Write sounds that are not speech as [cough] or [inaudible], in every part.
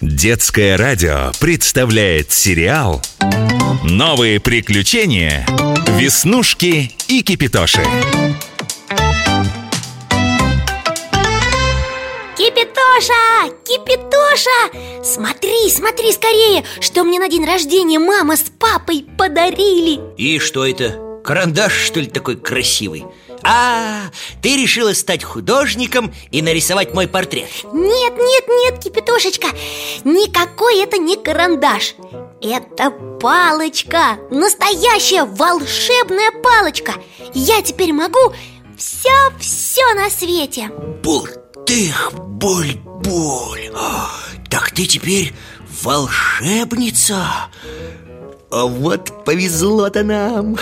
Детское радио представляет сериал «Новые приключения. Веснушки и Кипитоши». Кипитоша! Кипитоша! Смотри, смотри скорее, что мне на день рождения мама с папой подарили И что это? Карандаш, что ли, такой красивый? А, ты решила стать художником и нарисовать мой портрет. Нет, нет, нет, Кипитошечка Никакой это не карандаш. Это палочка. Настоящая волшебная палочка. Я теперь могу все-все на свете. Бултых, боль-боль Так ты теперь волшебница вот повезло-то нам.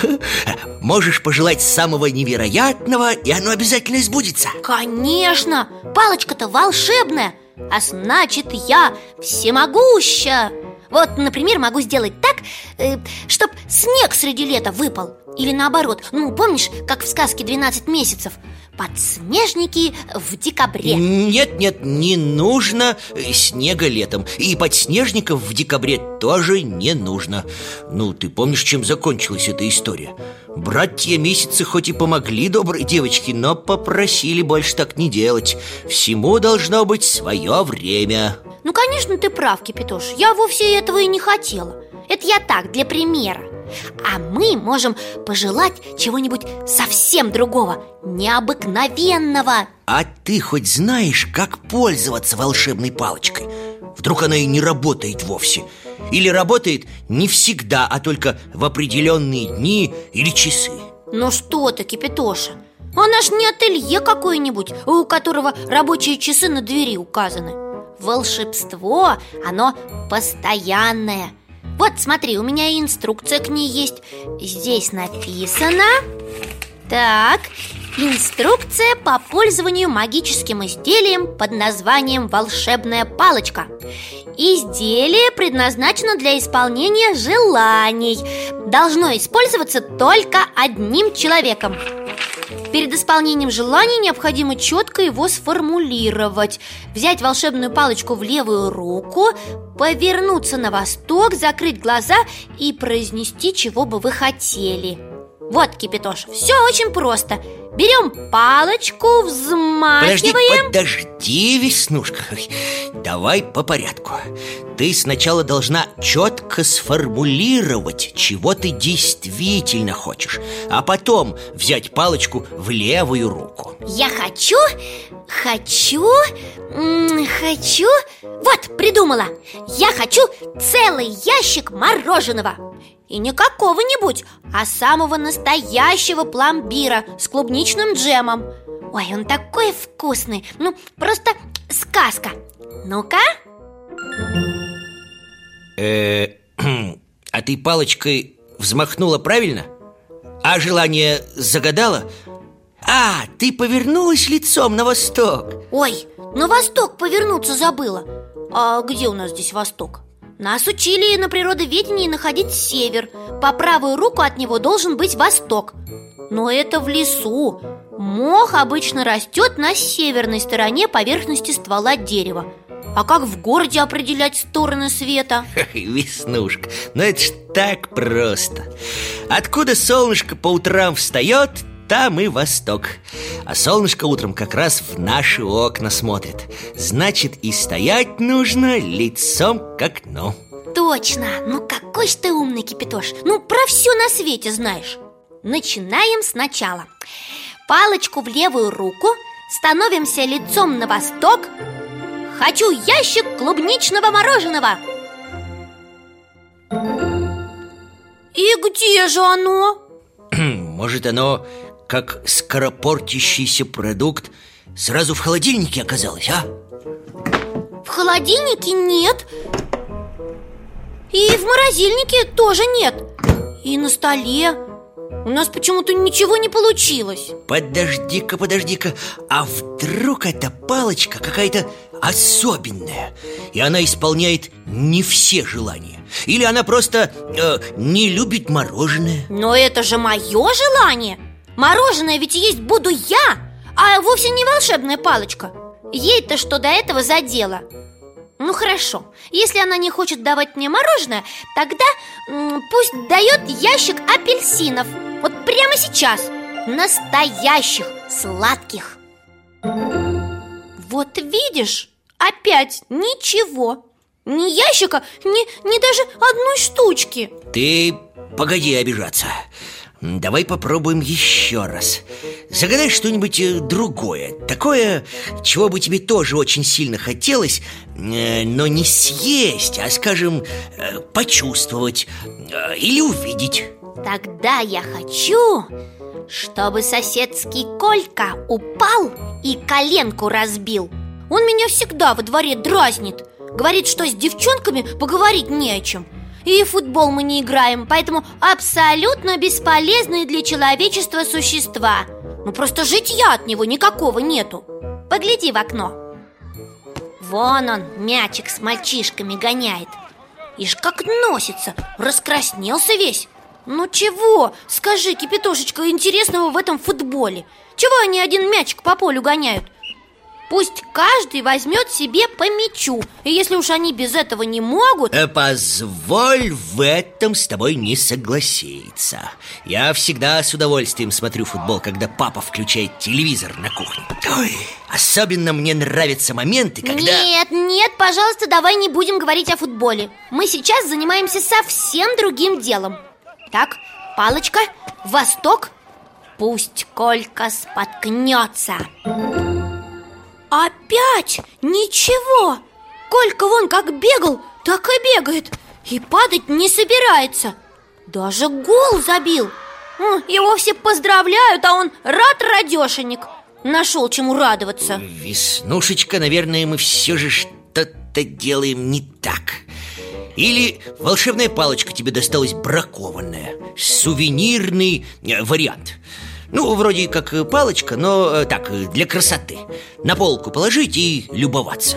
Можешь пожелать самого невероятного, и оно обязательно сбудется. Конечно, палочка-то волшебная А значит, я всемогуща. Вот, например, могу сделать так, э, чтоб снег среди лета выпал Или наоборот, ну, помнишь, как в сказке «12 месяцев» Подснежники в декабре. Нет, нет, не нужно снега летом. И подснежников в декабре тоже не нужно. Ну, ты помнишь, чем закончилась эта история? Братья месяцы хоть и помогли доброй девочке Но попросили больше так не делать. Всему должно быть свое время. Ну, конечно, ты прав, Кипятош. Я вовсе этого и не хотела. Это я так, для примера а мы можем пожелать чего-нибудь совсем другого, необыкновенного. А ты хоть знаешь, как пользоваться волшебной палочкой? Вдруг она и не работает вовсе. Или работает не всегда, а только в определенные дни или часы. Ну что ты, Кипятоша Она ж не ателье какое-нибудь, у которого рабочие часы на двери указаны. Волшебство, оно постоянное вот, смотри, у меня инструкция к ней есть. Здесь написано. Так, инструкция по пользованию магическим изделием под названием «Волшебная палочка» Изделие предназначено для исполнения желаний. Должно использоваться только одним человеком Перед исполнением желания необходимо четко его сформулировать. Взять волшебную палочку в левую руку Повернуться на восток, закрыть глаза и произнести, чего бы вы хотели Вот, Кипятош, все очень просто. Берем палочку, взмахиваем. Подожди, подожди, Веснушка Давай по порядку. Ты сначала должна четко сформулировать, чего ты действительно хочешь А потом взять палочку в левую руку. Я хочу, хочу, хочу. Вот, придумала. Я хочу целый ящик мороженого и не какого-нибудь, а самого настоящего пломбира с клубничным джемом Ой, он такой вкусный, ну просто сказка Ну-ка э, [clears throat] А ты палочкой взмахнула правильно? А желание загадала? А, ты повернулась лицом на восток Ой, на восток повернуться забыла А где у нас здесь восток? Нас учили на природоведении находить север. По правую руку от него должен быть восток. Но это в лесу. Мох обычно растет на северной стороне поверхности ствола дерева. А как в городе определять стороны света? [laughs] Веснушка, ну это ж так просто. Откуда солнышко по утрам встает, там и восток. А солнышко утром как раз в наши окна смотрит. Значит, и стоять нужно лицом к окну. Точно! Ну какой ж ты умный, Кипятош! Ну про все на свете знаешь! Начинаем сначала. Палочку в левую руку Становимся лицом на восток. Хочу ящик клубничного мороженого. И где же оно? Может, оно как скоропортящийся продукт сразу в холодильнике оказалось, а? В холодильнике нет. И в морозильнике тоже нет. И на столе. У нас почему-то ничего не получилось. Подожди-ка, подожди-ка. А вдруг эта палочка какая-то особенная И она исполняет не все желания? Или она просто э, не любит мороженое? Но это же мое желание Мороженое ведь есть буду я, а вовсе не волшебная палочка. Ей-то что до этого задело Ну хорошо, если она не хочет давать мне мороженое, тогда пусть дает ящик апельсинов. Вот прямо сейчас. Настоящих, сладких. Вот видишь, опять ничего. Ни ящика, ни, ни даже одной штучки. Ты погоди обижаться Давай попробуем еще раз. Загадай что-нибудь э, другое. Такое, чего бы тебе тоже очень сильно хотелось э, Но не съесть, а, скажем, э, почувствовать Или увидеть. Тогда я хочу, чтобы соседский Колька упал и коленку разбил. Он меня всегда во дворе дразнит. Говорит, что с девчонками поговорить не о чем – и в футбол мы не играем, поэтому абсолютно бесполезные для человечества существа. Ну просто житья от него никакого нету. Погляди в окно. Вон он, мячик с мальчишками гоняет. Ишь как носится, раскраснелся весь. Ну чего, скажи, кипятошечка, интересного в этом футболе? Чего они один мячик по полю гоняют? Пусть каждый возьмет себе по мячу. И если уж они без этого не могут э, Позволь в этом с тобой не согласиться Я всегда с удовольствием смотрю футбол, когда папа включает телевизор на кухне. Ой, Особенно мне нравятся моменты, когда... Нет, нет, пожалуйста, давай не будем говорить о футболе. Мы сейчас занимаемся совсем другим делом. Так, палочка, восток. Пусть Колька споткнется Опять? Ничего! Колька вон как бегал, так и бегает. И падать не собирается. Даже гол забил. Его все поздравляют, а он рад радешенек Нашел чему радоваться. Веснушечка, наверное, мы все же что-то делаем не так. Или волшебная палочка тебе досталась бракованная. Сувенирный э, вариант ну, вроде как палочка, но э, так, для красоты. На полку положить и любоваться.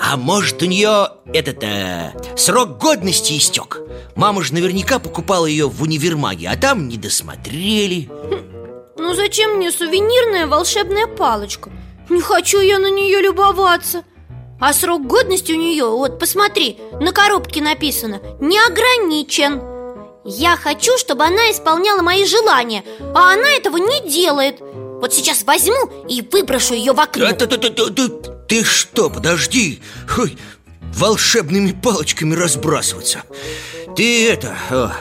А может у нее этот э, срок годности истек Мама же наверняка покупала ее в универмаге, а там не досмотрели Ну зачем мне сувенирная волшебная палочка? Не хочу я на нее любоваться. А срок годности у нее, вот посмотри, на коробке написано Не ограничен я хочу, чтобы она исполняла мои желания, а она этого не делает. Вот сейчас возьму и выброшу ее в окно. Ты, ты, ты, ты, ты что, подожди. Ой, Волшебными палочками разбрасываться. Ты это... О,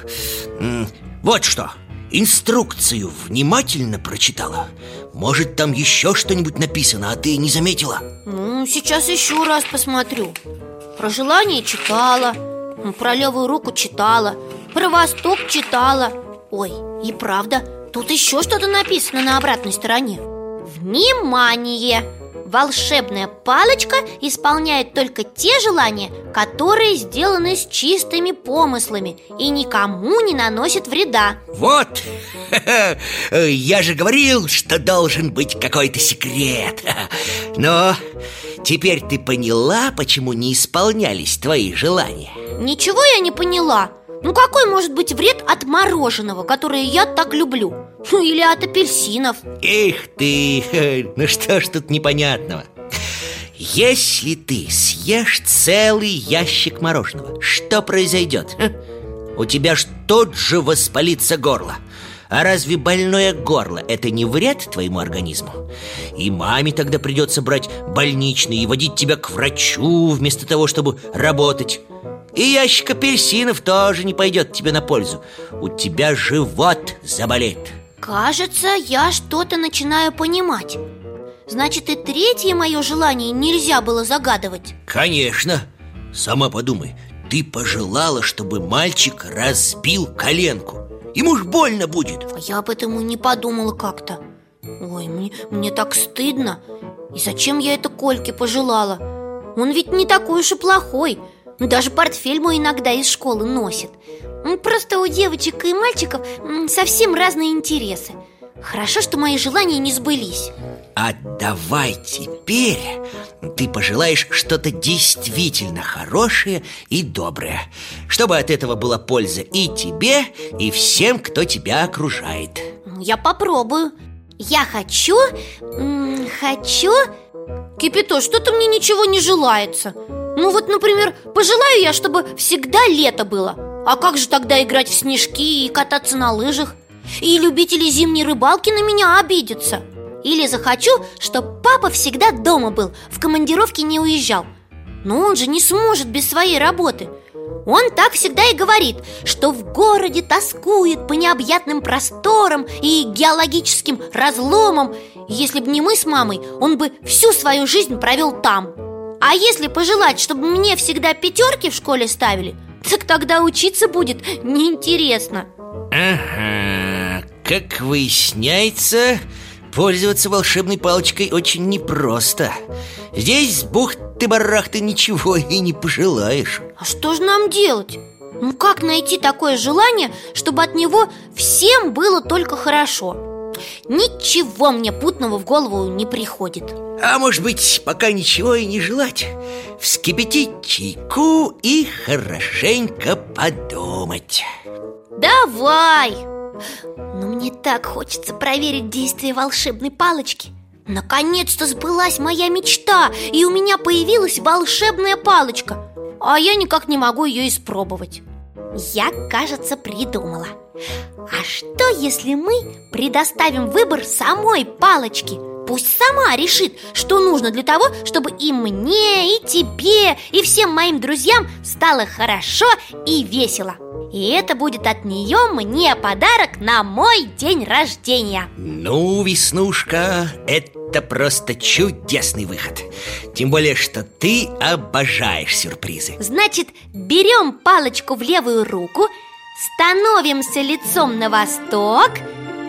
вот что. Инструкцию внимательно прочитала. Может, там еще что-нибудь написано, а ты не заметила? Ну, сейчас еще раз посмотрю. Про желание читала Про левую руку читала про Восток читала Ой, и правда, тут еще что-то написано на обратной стороне Внимание! Волшебная палочка исполняет только те желания, которые сделаны с чистыми помыслами и никому не наносит вреда Вот! [laughs] Я же говорил, что должен быть какой-то секрет [laughs] Но теперь ты поняла, почему не исполнялись твои желания? Ничего я не поняла ну какой может быть вред от мороженого, которое я так люблю? Ну или от апельсинов Эх ты, ну что ж тут непонятного Если ты съешь целый ящик мороженого, что произойдет? У тебя ж тот же воспалится горло а разве больное горло – это не вред твоему организму? И маме тогда придется брать больничный и водить тебя к врачу вместо того, чтобы работать и ящик апельсинов тоже не пойдет тебе на пользу. У тебя живот заболеет. Кажется, я что-то начинаю понимать. Значит, и третье мое желание нельзя было загадывать. Конечно. Сама подумай Ты пожелала, чтобы мальчик разбил коленку. Ему ж больно будет. А Я об этом и не подумала как-то. Ой, мне, мне так стыдно. И зачем я это Кольке пожелала? Он ведь не такой уж и плохой ну, даже портфель мой иногда из школы носит Просто у девочек и мальчиков совсем разные интересы. Хорошо, что мои желания не сбылись. А давай теперь ты пожелаешь что-то действительно хорошее и доброе Чтобы от этого была польза и тебе, и всем, кто тебя окружает. Я попробую. Я хочу... Хочу Кипито, что-то мне ничего не желается Ну вот, например, пожелаю я, чтобы всегда лето было. А как же тогда играть в снежки и кататься на лыжах? И любители зимней рыбалки на меня обидятся. Или захочу, чтобы папа всегда дома был, в командировке не уезжал. Но он же не сможет без своей работы. Он так всегда и говорит, что в городе тоскует по необъятным просторам и геологическим разломам. Если бы не мы с мамой, он бы всю свою жизнь провел там А если пожелать, чтобы мне всегда пятерки в школе ставили, так тогда учиться будет неинтересно Ага, как выясняется, пользоваться волшебной палочкой очень непросто Здесь бухт ты барахты ничего и не пожелаешь А что же нам делать? Ну как найти такое желание, чтобы от него всем было только хорошо? Ничего мне путного в голову не приходит. А может быть, пока ничего и не желать? Вскипятить чайку и хорошенько подумать. Давай! Но мне так хочется проверить действие волшебной палочки. Наконец-то сбылась моя мечта, и у меня появилась волшебная палочка. А я никак не могу ее испробовать. Я, кажется, придумала А что, если мы предоставим выбор самой палочке? Пусть сама решит, что нужно для того, чтобы и мне, и тебе, и всем моим друзьям стало хорошо и весело. И это будет от нее мне подарок на мой день рождения. Ну, Веснушка, это просто чудесный выход. Тем более, что ты обожаешь сюрпризы. Значит, берем палочку в левую руку Становимся лицом на восток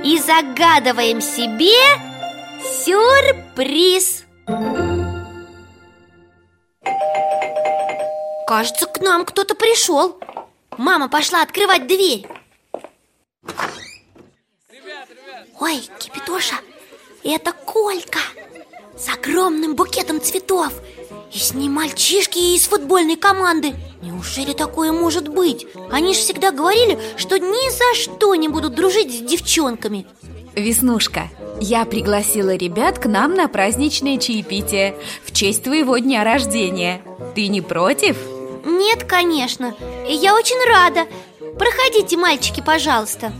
И загадываем себе сюрприз. Кажется, к нам кто-то пришел. Мама пошла открывать дверь. Ой, Кипитоша, это Колька С огромным букетом цветов. И с ним мальчишки из футбольной команды Неужели такое может быть? Они же всегда говорили, что ни за что не будут дружить с девчонками. Веснушка, я пригласила ребят к нам на праздничное чаепитие В честь твоего дня рождения. Ты не против? Нет, конечно. И я очень рада. Проходите, мальчики, пожалуйста.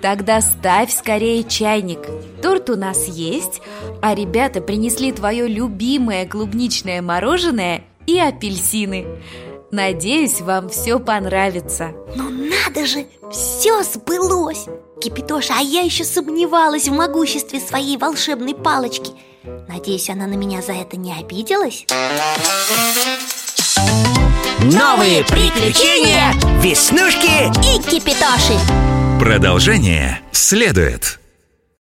Тогда ставь скорее чайник. Торт у нас есть А ребята принесли твое любимое клубничное мороженое и апельсины Надеюсь, вам все понравится. Ну надо же, все сбылось. Кипитоша, а я еще сомневалась в могуществе своей волшебной палочки. Надеюсь, она на меня за это не обиделась? Новые приключения Веснушки и Кипитоши Продолжение следует